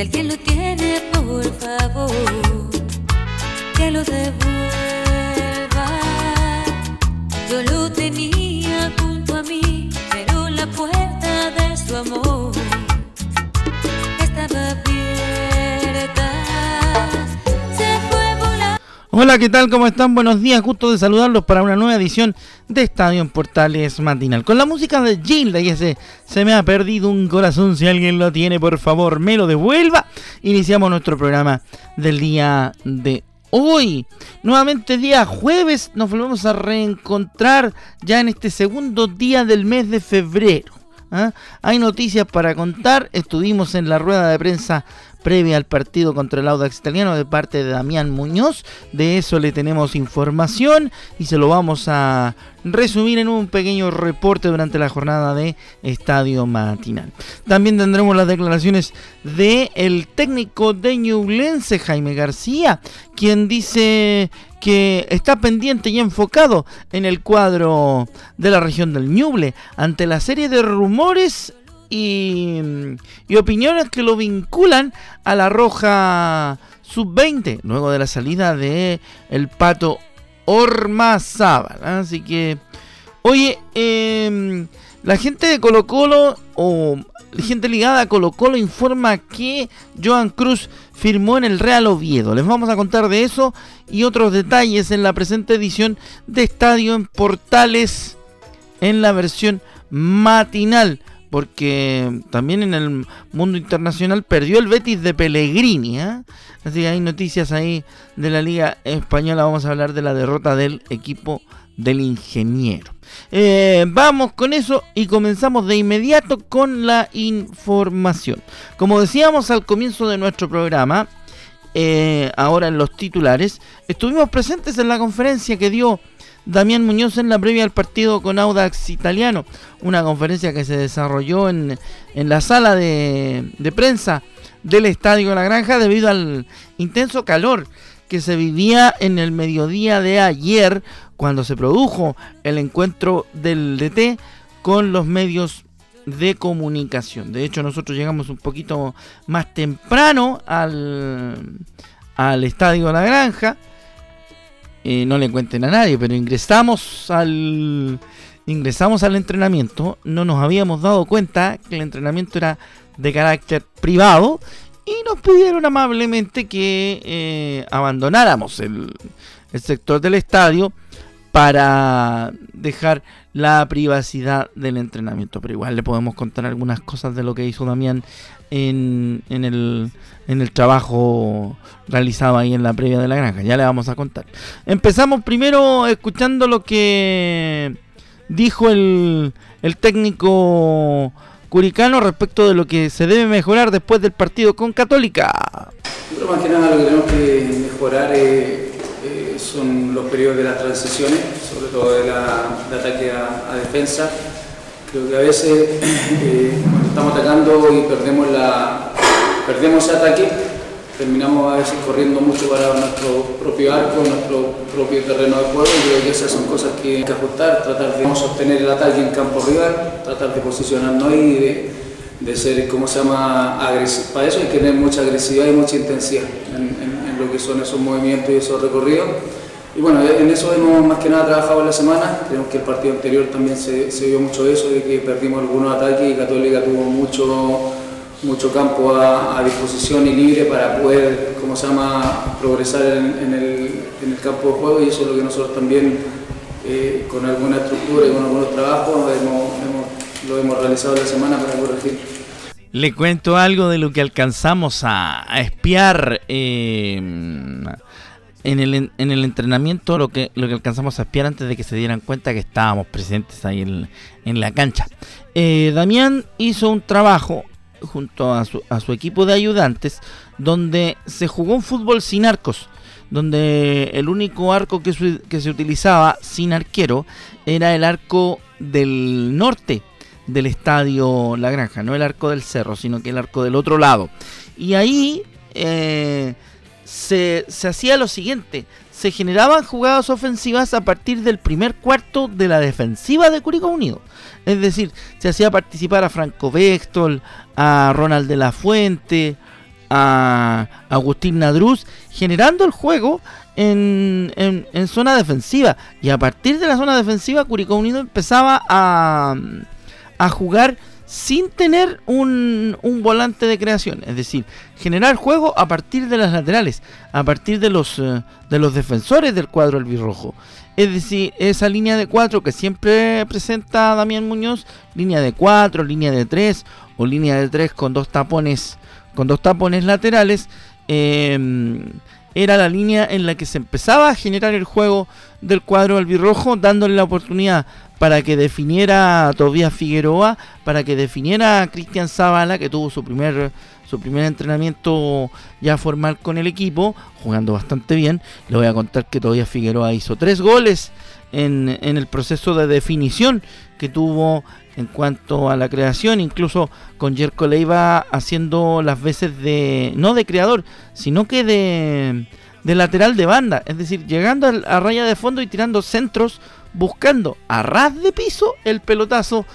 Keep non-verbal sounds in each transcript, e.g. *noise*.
Si alguien lo tiene, por favor, que lo devuelva. Yo lo tenía junto a mí, pero la puerta de su amor. Hola, ¿qué tal? ¿Cómo están? Buenos días, gusto de saludarlos para una nueva edición de Estadio en Portales Matinal. Con la música de Gilda y ese Se me ha perdido un corazón, si alguien lo tiene, por favor, me lo devuelva. Iniciamos nuestro programa del día de hoy. Nuevamente día jueves nos volvemos a reencontrar ya en este segundo día del mes de febrero. ¿Ah? Hay noticias para contar, estuvimos en la rueda de prensa previa al partido contra el Audax Italiano de parte de Damián Muñoz. De eso le tenemos información y se lo vamos a resumir en un pequeño reporte durante la jornada de Estadio Matinal. También tendremos las declaraciones de el técnico de Ñublense, Jaime García, quien dice que está pendiente y enfocado en el cuadro de la región del Ñuble ante la serie de rumores y, opiniones que lo vinculan a la Roja Sub-20, luego de la salida de el Pato Ormazábal. Así que, oye, em, la gente de Colo Colo o gente ligada a Colo Colo informa que Joan Cruz firmó en el Real Oviedo. Les vamos a contar de eso y otros detalles en la presente edición de Estadio en Portales en la versión matinal porque también en el mundo internacional perdió el Betis de Pellegrini. ¿eh? Así que hay noticias ahí de la Liga Española. Vamos a hablar de la derrota del equipo del ingeniero. Eh, vamos con eso y comenzamos de inmediato con la información. Como decíamos al comienzo de nuestro programa, eh, ahora en los titulares, estuvimos presentes en la conferencia que dio Damián Muñoz en la previa al partido con Audax Italiano, una conferencia que se desarrolló en, la sala de, prensa del Estadio La Granja debido al intenso calor que se vivía en el mediodía de ayer cuando se produjo el encuentro del DT con los medios de comunicación. De hecho, nosotros llegamos un poquito más temprano al, al Estadio La Granja no le cuenten a nadie, pero ingresamos al ingresamos al entrenamiento, no nos habíamos dado cuenta que el entrenamiento era de carácter privado y nos pidieron amablemente que eh, abandonáramos el, el sector del estadio para dejar la privacidad del entrenamiento. Pero igual le podemos contar algunas cosas de lo que hizo Damián en, en, el, en el trabajo realizado ahí en la previa de la granja. Ya le vamos a contar. Empezamos primero escuchando lo que dijo el, el técnico curicano respecto de lo que se debe mejorar después del partido con Católica. más que nada lo que tenemos que mejorar eh, son los periodos de las transiciones, sobre todo de, de ataque a, defensa Creo que a veces eh, estamos atacando y perdemos, la, perdemos ese ataque, terminamos a veces corriendo mucho para nuestro propio arco, nuestro propio terreno de juego y creo que esas son cosas que hay que ajustar, tratar de sostener el ataque en campo rival, tratar de posicionarnos y de, ser, ¿cómo se llama?, agresivo. Para eso hay que tener mucha agresividad y mucha intensidad son esos movimientos y esos recorridos. Y bueno, en eso hemos más que nada trabajado en la semana. Creemos que el partido anterior también se, vio mucho eso, de que perdimos algunos ataques y Católica tuvo mucho, mucho campo a, disposición y libre para poder, como se llama?, progresar en, el, campo de juego y eso es lo que nosotros también, eh, con alguna estructura y con algunos trabajos, lo hemos realizado en la semana para corregir. Le cuento algo de lo que alcanzamos a, espiar eh, en, el, en el entrenamiento, lo que, lo que alcanzamos a espiar antes de que se dieran cuenta que estábamos presentes ahí en, la cancha. Eh, Damián hizo un trabajo junto a su, a su equipo de ayudantes donde se jugó un fútbol sin arcos donde el único arco que, se utilizaba sin arquero era el arco del norte del estadio La Granja, no el arco del cerro, sino que el arco del otro lado. Y ahí eh, se, hacía lo siguiente, se generaban jugadas ofensivas a partir del primer cuarto de la defensiva de Curicó Unido. Es decir, se hacía participar a Franco Vextol, a Ronald de la Fuente, a Agustín Nadruz, generando el juego en, zona defensiva. Y a partir de la zona defensiva, Curicó Unido empezaba a, a jugar sin tener un, un, volante de creación. Es decir, generar juego a partir de las laterales, a partir de los, eh, de los defensores del cuadro albirrojo. Es decir, esa línea de 4 que siempre presenta Damián Muñoz, línea de 4, línea de 3 o línea de 3 con dos tapones con dos tapones laterales, em, era la línea en la que se empezaba a generar el juego del cuadro albirrojo, dándole la oportunidad para que definiera a Tobias Figueroa, para que definiera a Cristian Zavala, que tuvo su primer, su primer entrenamiento ya formal con el equipo, jugando bastante bien. Le voy a contar que Tobias Figueroa hizo tres goles en, en el proceso de definición que tuvo en cuanto a la creación, incluso con Jerko Leiva haciendo las veces de, no de creador, sino que de, de lateral de banda, es decir, llegando a, raya de fondo y tirando centros, buscando a ras de piso el pelotazo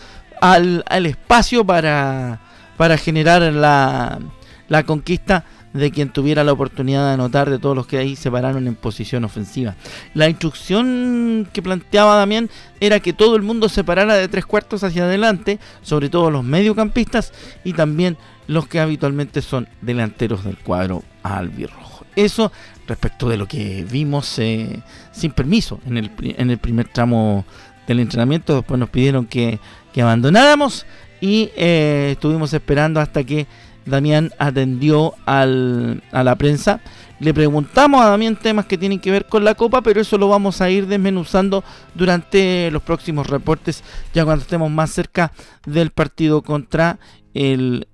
al, al espacio para, para generar la, la conquista de quien tuviera la oportunidad de anotar de todos los que ahí se pararon en posición ofensiva. La instrucción que planteaba Damián era que todo el mundo se parara de tres cuartos hacia adelante, sobre todo los mediocampistas y también los que habitualmente son delanteros del cuadro albirrojo. Eso respecto de lo que vimos eh, sin permiso en el, en el primer tramo del entrenamiento. Después nos pidieron que, abandonáramos y eh, estuvimos esperando hasta que Damián atendió al, a la prensa. Le preguntamos a Damián temas que tienen que ver con la Copa, pero eso lo vamos a ir desmenuzando durante los próximos reportes, ya cuando estemos más cerca del partido contra el,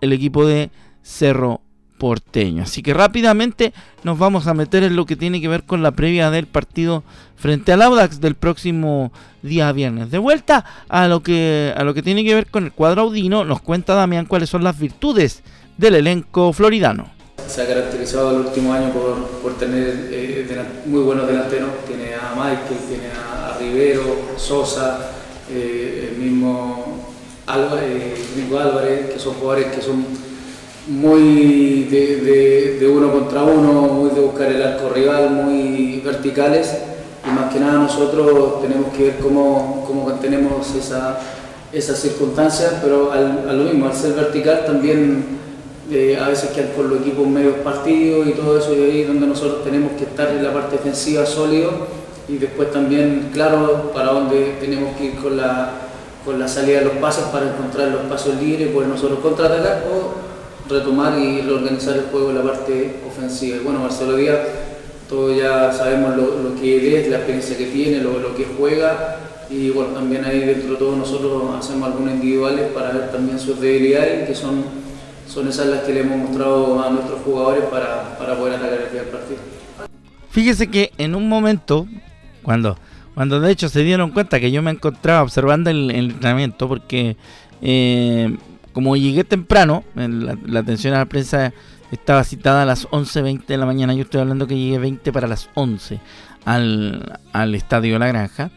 el equipo de Cerro porteño. Así que rápidamente nos vamos a meter en lo que tiene que ver con la previa del partido frente al Audax del próximo día viernes. De vuelta a lo que a lo que tiene que ver con el cuadro audino, nos cuenta Damián cuáles son las virtudes del elenco floridano. Se ha caracterizado el último año por, tener eh, muy buenos delanteros. Tiene a Michael, tiene a, Rivero, Sosa, eh, el mismo Álvarez, Álvarez, que son jugadores que son muy de, uno contra uno, muy de buscar el arco rival, muy verticales. Y más que nada nosotros tenemos que ver cómo, cómo mantenemos esa, esas circunstancias, pero al, a lo mismo, al ser vertical también eh, a veces quedan por los equipos medios partidos y todo eso, y ahí donde nosotros tenemos que estar en la parte defensiva sólido. Y después también claro para dónde tenemos que ir con la, con la salida de los pasos para encontrar los pasos libres, pues nosotros contraatacar o retomar y reorganizar el juego en la parte ofensiva. Bueno, Marcelo Díaz, todos ya sabemos lo, que es, la experiencia que tiene, lo, que juega y bueno, también ahí dentro de todos nosotros hacemos algunos individuales para ver también sus debilidades, que son, son esas las que le hemos mostrado a nuestros jugadores para, poder atacar el partido. Fíjese que en un momento, cuando, cuando de hecho se dieron cuenta que yo me encontraba observando el, entrenamiento, porque eh, como llegué temprano, la, atención a la prensa estaba citada a las 11.20 de la mañana, yo estoy hablando que llegué 20 para las 11 al, al Estadio La Granja.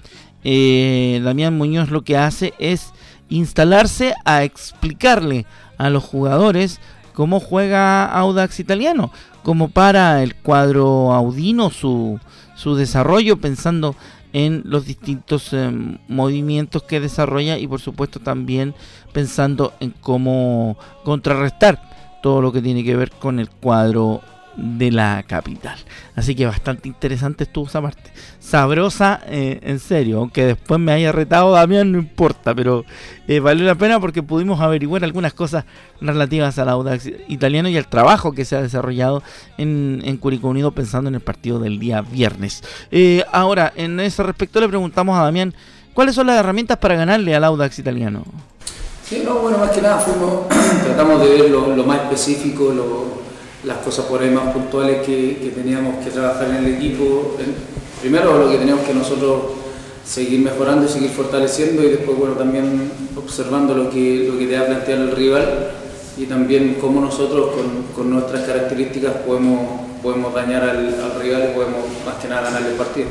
Eh, Damián Muñoz lo que hace es instalarse a explicarle a los jugadores cómo juega Audax Italiano, como para el cuadro Audino su, su desarrollo, pensando en los distintos em, movimientos que desarrolla y por supuesto también pensando en cómo contrarrestar todo lo que tiene que ver con el cuadro de la capital. Así que bastante interesante estuvo esa parte. Sabrosa, eh, en serio, aunque después me haya retado Damián, no importa, pero eh, valió la pena porque pudimos averiguar algunas cosas relativas al Audax italiano y al trabajo que se ha desarrollado en, en Curicó Unido pensando en el partido del día viernes. Eh, ahora, en ese respecto le preguntamos a Damián, ¿cuáles son las herramientas para ganarle al Audax italiano? Sí, no, bueno, más que nada *clears throat* tratamos de ver lo, lo más específico, lo las cosas por ahí más puntuales que, teníamos que trabajar en el equipo. Primero lo que teníamos que nosotros seguir mejorando y seguir fortaleciendo y después bueno también observando lo que, lo que te ha planteado el rival y también cómo nosotros con, nuestras características podemos, podemos dañar al, rival y podemos más que nada ganar el partido.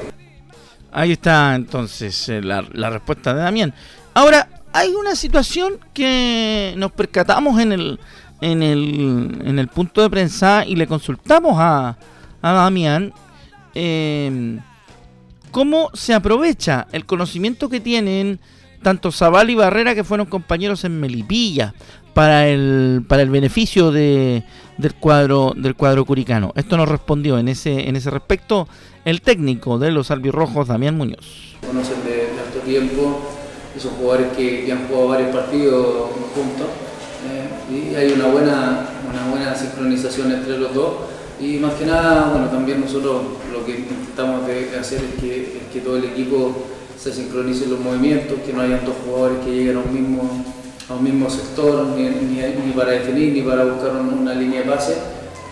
Ahí está entonces eh, la, la respuesta de Damián. Ahora, hay una situación que nos percatamos en el, en el, en el punto de prensa y le consultamos a, a Damián em, cómo se aprovecha el conocimiento que tienen tanto Zabal y Barrera, que fueron compañeros en Melipilla, para el, para el beneficio de, del cuadro del cuadro curicano. Esto nos respondió en ese, en ese respecto el técnico de los albirrojos, Damián Muñoz. Conocen de, de tiempo, y son jugadores que, que han jugado varios partidos juntos y hay una buena, una buena sincronización entre los dos. Y más que nada, bueno, también nosotros lo que intentamos de hacer es que, que todo el equipo se sincronice los movimientos, que no hayan dos jugadores que lleguen a un mismo, a un mismo sector, ni, ni, para definir, ni para buscar una línea de pase,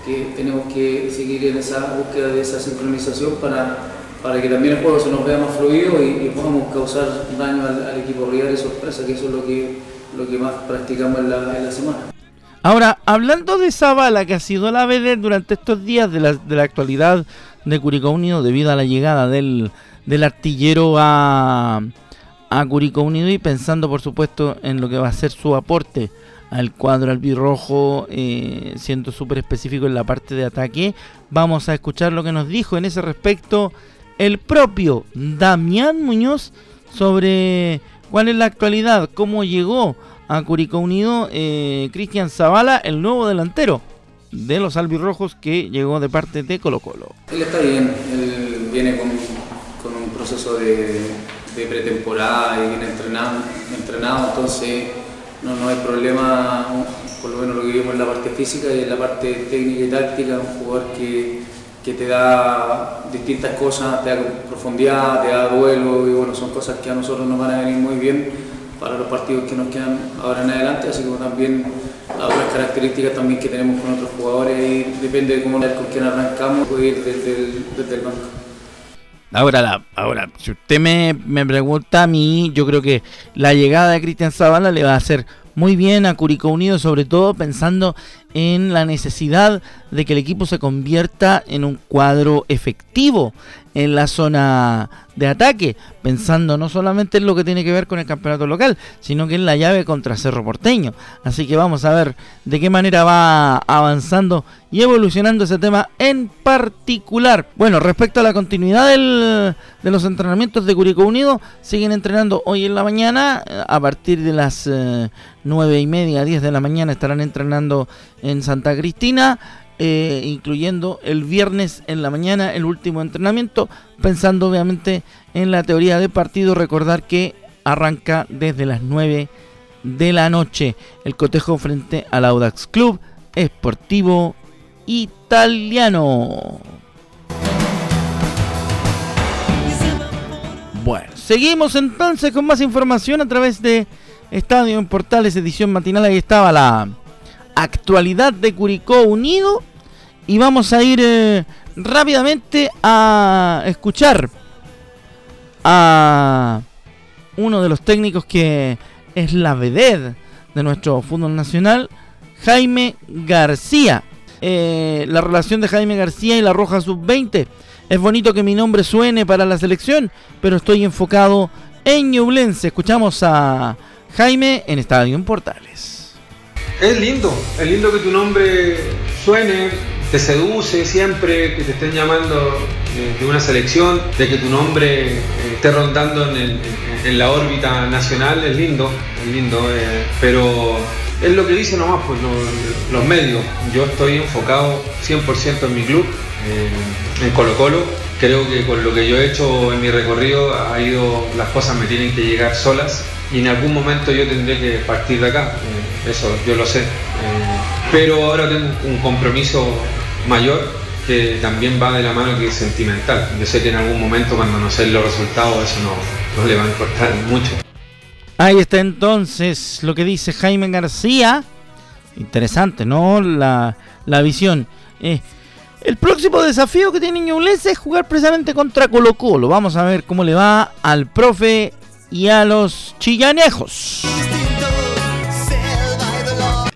que tenemos que seguir en esa búsqueda de esa sincronización para, para que también el juego se nos vea más fluido y, podamos causar daño al, al equipo rival y sorpresa, que eso es lo que lo que más practicamos en la, semana. Ahora, hablando de esa bala que ha sido la BD durante estos días de la, de la actualidad de Curicó Unido debido a la llegada del, del artillero a, a Curicó Unido y pensando por supuesto en lo que va a ser su aporte al cuadro albirrojo, eh, siendo súper específico en la parte de ataque, vamos a escuchar lo que nos dijo en ese respecto el propio Damián Muñoz sobre cuál es la actualidad, cómo llegó a Curicó Unido eh, Cristian Zavala, el nuevo delantero de los albirrojos que llegó de parte de Colo Colo. Él está bien, él viene con, un proceso de, pretemporada y viene entrenado, entrenado entonces no, no hay problema, por lo menos lo que vimos en la parte física y en la parte técnica y táctica, un jugador que, que te da distintas cosas, te da profundidad, te da duelo y bueno, son cosas que a nosotros nos van a venir muy bien para los partidos que nos quedan ahora en adelante, así como también otras características también que tenemos con otros jugadores y depende de cómo con quién arrancamos, puede ir desde el, banco. Ahora, la, ahora, si usted me, me, pregunta a mí, yo creo que la llegada de Cristian Zavala le va a hacer muy bien a Curicó Unido, sobre todo pensando en la necesidad de que el equipo se convierta en un cuadro efectivo en la zona de ataque, pensando no solamente en lo que tiene que ver con el campeonato local, sino que en la llave contra Cerro Porteño. Así que vamos a ver de qué manera va avanzando y evolucionando ese tema en particular. Bueno, respecto a la continuidad de los entrenamientos de Curicó Unido, siguen entrenando hoy en la mañana, a partir de las eh, nueve y media, 10 de la mañana estarán entrenando en Santa Cristina. Eh, incluyendo el viernes en la mañana el último entrenamiento, pensando obviamente en la teoría de partido, recordar que arranca desde las 9 de la noche el cotejo frente al Audax Club Esportivo Italiano. Bueno, seguimos entonces con más información a través de Estadio en Portales, edición matinal. Ahí estaba la actualidad de Curicó Unido. Y vamos a ir eh, rápidamente a escuchar a uno de los técnicos que es la vedette de nuestro fútbol nacional, Jaime García. Eh, la relación de Jaime García y la Roja Sub-20. Es bonito que mi nombre suene para la selección, pero estoy enfocado en Ñublense. Escuchamos a Jaime en Estadio en Portales. Es lindo, es lindo que tu nombre suene, te seduce siempre, que te estén llamando de una selección, de que tu nombre eh, esté rondando en, la órbita nacional, es lindo, es lindo, eh, pero es lo que dicen nomás pues, los, medios. Yo estoy enfocado 100% en mi club, en Colo Colo. Creo que con lo que yo he hecho en mi recorrido ha ido, las cosas me tienen que llegar solas y en algún momento yo tendré que partir de acá. Eh, eso yo lo sé. Eh, pero ahora tengo un compromiso mayor que también va de la mano que es sentimental. Yo sé que en algún momento cuando no sé los resultados eso no, no le va a importar mucho. Ahí está entonces lo que dice Jaime García. Interesante, ¿no? La, la visión. Eh, el próximo desafío que tiene Ñublense es jugar precisamente contra Colo Colo. Vamos a ver cómo le va al profe y a los chillanejos.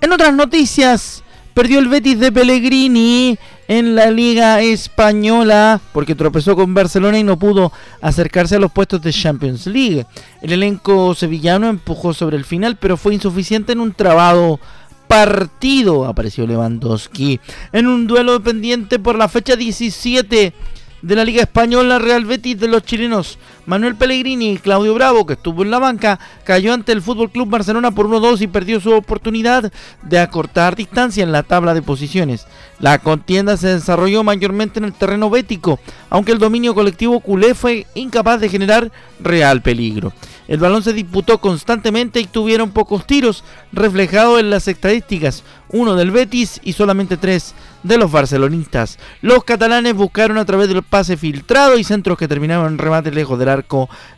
En otras noticias, perdió el Betis de Pellegrini en la Liga Española porque tropezó con Barcelona y no pudo acercarse a los puestos de Champions League. El elenco sevillano empujó sobre el final, pero fue insuficiente en un trabado partido, apareció Lewandowski. En un duelo pendiente por la fecha 17 de la Liga Española Real Betis de los chilenos Manuel Pellegrini y Claudio Bravo, que estuvo en la banca, cayó ante el Fútbol Club Barcelona por 1-2 y perdió su oportunidad de acortar distancia en la tabla de posiciones. La contienda se desarrolló mayormente en el terreno bético, aunque el dominio colectivo culé fue incapaz de generar real peligro. El balón se disputó constantemente y tuvieron pocos tiros, reflejado en las estadísticas, uno del Betis y solamente tres de los barcelonistas. Los catalanes buscaron a través del pase filtrado y centros que terminaron en remate lejos del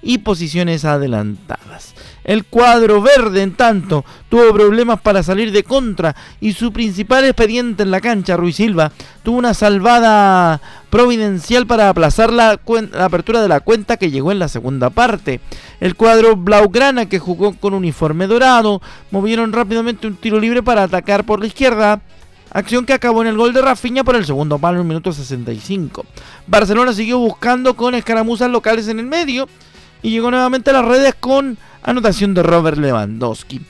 y posiciones adelantadas. El cuadro verde, en tanto, tuvo problemas para salir de contra y su principal expediente en la cancha, Ruiz Silva, tuvo una salvada providencial para aplazar la, apertura de la cuenta que llegó en la segunda parte. El cuadro Blaugrana, que jugó con uniforme dorado, movieron rápidamente un tiro libre para atacar por la izquierda acción que acabó en el gol de Rafinha por el segundo palo en el minuto 65. Barcelona siguió buscando con escaramuzas locales en el medio y llegó nuevamente a las redes con anotación de Robert Lewandowski.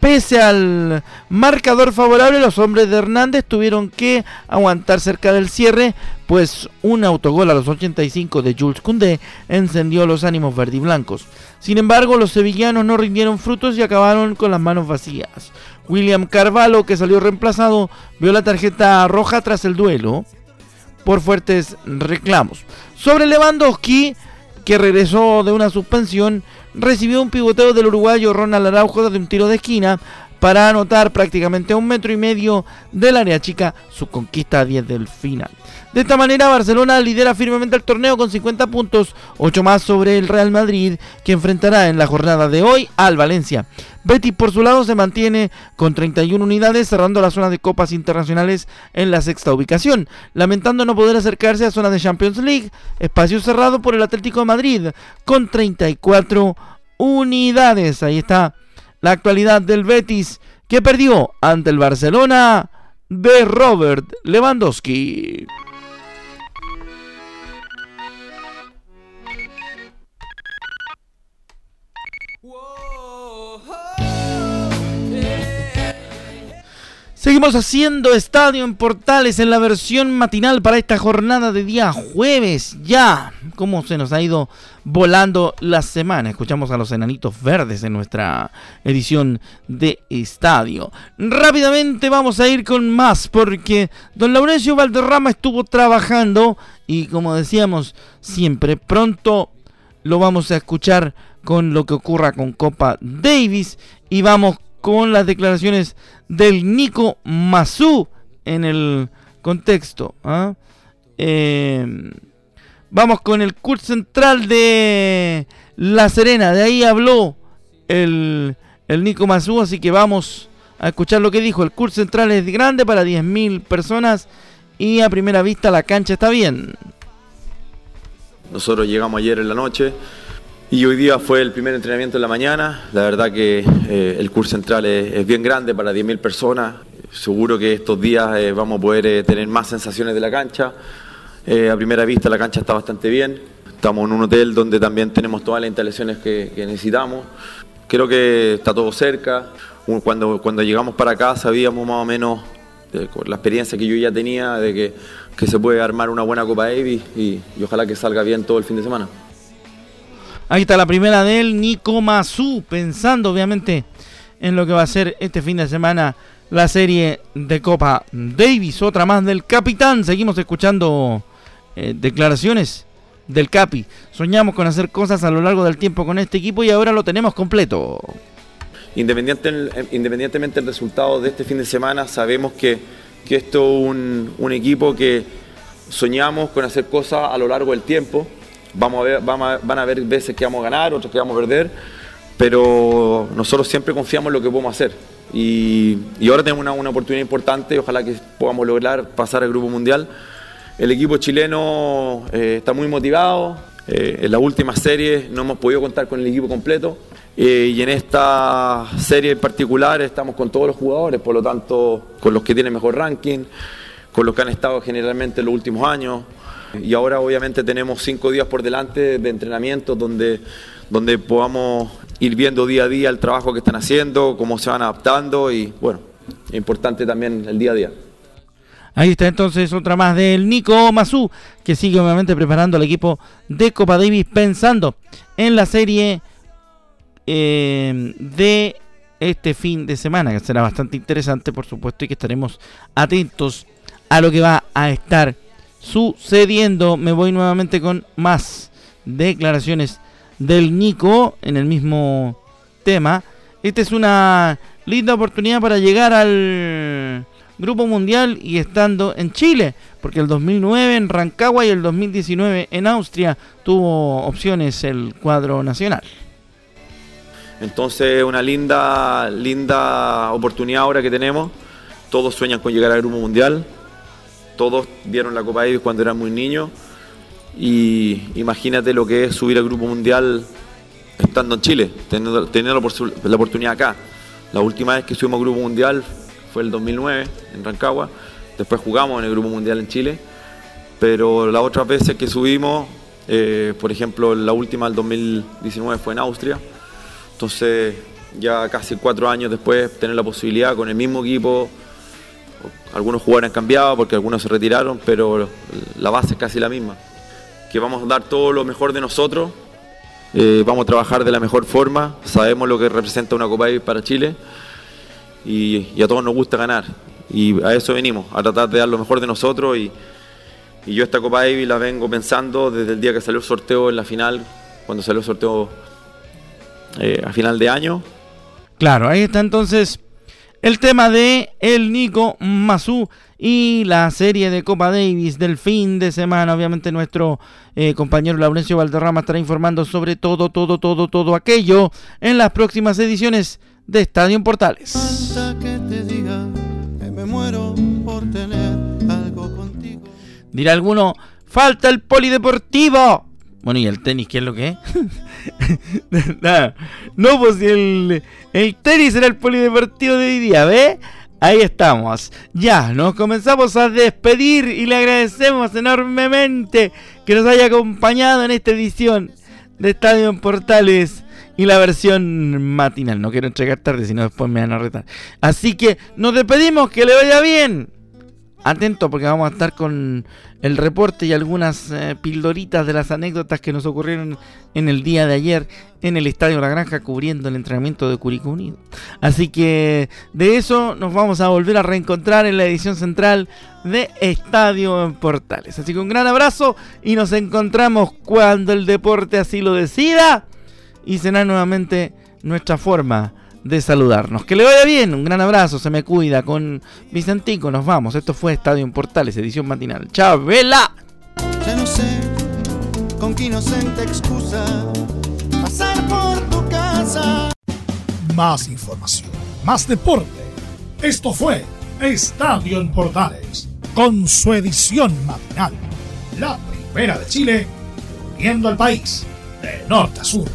Pese al marcador favorable, los hombres de Hernández tuvieron que aguantar cerca del cierre, pues un autogol a los 85 de Jules Koundé encendió los ánimos verdiblancos. Sin embargo, los sevillanos no rindieron frutos y acabaron con las manos vacías. William Carvalho, que salió reemplazado, vio la tarjeta roja tras el duelo por fuertes reclamos. Sobre Lewandowski, que regresó de una suspensión, recibió un pivoteo del uruguayo Ronald Araujo de un tiro de esquina para anotar prácticamente un metro y medio del área chica su conquista a 10 del final. De esta manera, Barcelona lidera firmemente el torneo con 50 puntos, 8 más sobre el Real Madrid, que enfrentará en la jornada de hoy al Valencia. Betis, por su lado, se mantiene con 31 unidades, cerrando la zona de copas internacionales en la sexta ubicación, lamentando no poder acercarse a zona de Champions League, espacio cerrado por el Atlético de Madrid, con 34 unidades. Ahí está la actualidad del Betis, que perdió ante el Barcelona de Robert Lewandowski. Seguimos haciendo Estadio en Portales en la versión matinal para esta jornada de día jueves. Ya, cómo se nos ha ido volando la semana. Escuchamos a los enanitos verdes en nuestra edición de Estadio. Rápidamente vamos a ir con más porque don Laurencio Valderrama estuvo trabajando y como decíamos siempre, pronto lo vamos a escuchar con lo que ocurra con Copa Davis y vamos con las declaraciones del Nico Mazú en el contexto. ¿ah? Em, vamos con el curso central de La Serena. De ahí habló el, el Nico Mazú, así que vamos a escuchar lo que dijo. El curso central es grande para 10.000 personas y a primera vista la cancha está bien. Nosotros llegamos ayer en la noche. Y hoy día fue el primer entrenamiento en la mañana. La verdad que eh, el curso central es, bien grande para 10.000 personas. Seguro que estos días eh, vamos a poder eh, tener más sensaciones de la cancha. a primera vista la cancha está bastante bien. Estamos en un hotel donde también tenemos todas las instalaciones que, necesitamos. Creo que está todo cerca. Cuando, cuando llegamos para acá sabíamos más o menos, con la experiencia que yo ya tenía, de que, que se puede armar una buena Copa Davis y ojalá que salga bien todo el fin de semana. Ahí está la primera de él, Nico Mazú, pensando obviamente en lo que va a ser este fin de semana la serie de Copa Davis, otra más del capitán. Seguimos escuchando eh, declaraciones del Capi. Soñamos con hacer cosas a lo largo del tiempo con este equipo y ahora lo tenemos completo. Independiente, independientemente del resultado de este fin de semana, sabemos que, que esto es un, equipo que soñamos con hacer cosas a lo largo del tiempo. Vamos a ver, vamos van a haber veces que vamos a ganar, otras que vamos a perder, pero nosotros siempre confiamos en lo que podemos hacer. Y, y ahora tenemos una, una oportunidad importante, ojalá que podamos lograr pasar al Grupo Mundial. El equipo chileno eh, está muy motivado. Eh, en la última serie no hemos podido contar con el equipo completo. Eh, y en esta serie en particular estamos con todos los jugadores, por lo tanto, con los que tienen mejor ranking, con los que han estado generalmente en los últimos años. Y ahora obviamente tenemos cinco días por delante de entrenamiento donde, donde podamos ir viendo día a día el trabajo que están haciendo, cómo se van adaptando y bueno, importante también el día a día. Ahí está entonces otra más del Nico Mazú, que sigue obviamente preparando al equipo de Copa Davis pensando en la serie eh, de este fin de semana, que será bastante interesante, por supuesto, y que estaremos atentos a lo que va a estar sucediendo. Me voy nuevamente con más declaraciones del Nico en el mismo tema. Esta es una linda oportunidad para llegar al Grupo Mundial y estando en Chile, porque el 2009 en Rancagua y el 2019 en Austria tuvo opciones el cuadro nacional. Entonces, una linda, linda oportunidad ahora que tenemos. Todos sueñan con llegar al Grupo Mundial. Todos vieron la Copa Davis cuando eran muy niños. Y imagínate lo que es subir al Grupo Mundial estando en Chile, teniendo, teniendo la oportunidad acá. La última vez que subimos al Grupo Mundial fue el 2009 en Rancagua, después jugamos en el Grupo Mundial en Chile, pero las otras veces que subimos, eh, por ejemplo la última, el 2019, fue en Austria, entonces ya casi cuatro años después tener la posibilidad con el mismo equipo, algunos jugadores han cambiado porque algunos se retiraron, pero la base es casi la misma, que vamos a dar todo lo mejor de nosotros, eh, vamos a trabajar de la mejor forma, sabemos lo que representa una Copa para Chile y, a todos nos gusta ganar. Y a eso venimos, a tratar de dar lo mejor de nosotros. Y, yo esta Copa Davis la vengo pensando desde el día que salió el sorteo en la final, cuando salió el sorteo eh, a final de año. Claro, ahí está entonces el tema de el Nico Mazú y la serie de Copa Davis del fin de semana. Obviamente nuestro eh, compañero Laurencio Valderrama estará informando sobre todo, todo, todo, todo aquello en las próximas ediciones de Estadio Portales. Dirá alguno, falta el polideportivo. Bueno, ¿y el tenis qué es lo que es? *laughs* no, pues el, el tenis era el polideportivo de hoy día, ¿ve? Ahí estamos. Ya, nos comenzamos a despedir y le agradecemos enormemente que nos haya acompañado en esta edición de Estadio en Portales y la versión matinal. No quiero entregar tarde, sino después me van a retar. Así que nos despedimos, que le vaya bien. Atento porque vamos a estar con el reporte y algunas eh, pildoritas de las anécdotas que nos ocurrieron en el día de ayer en el Estadio La Granja cubriendo el entrenamiento de Curicó Unido. Así que de eso nos vamos a volver a reencontrar en la edición central de Estadio en Portales. Así que un gran abrazo y nos encontramos cuando el deporte así lo decida y será nuevamente nuestra forma de saludarnos. Que le vaya bien, un gran abrazo, se me cuida con Vicentico, nos vamos. Esto fue Estadio en Portales, edición matinal. ¡Chao, vela! Ya no sé con qué inocente excusa pasar por tu casa. Más información, más deporte. Esto fue Estadio en Portales, con su edición matinal. La primera de Chile, viendo al país de norte a sur.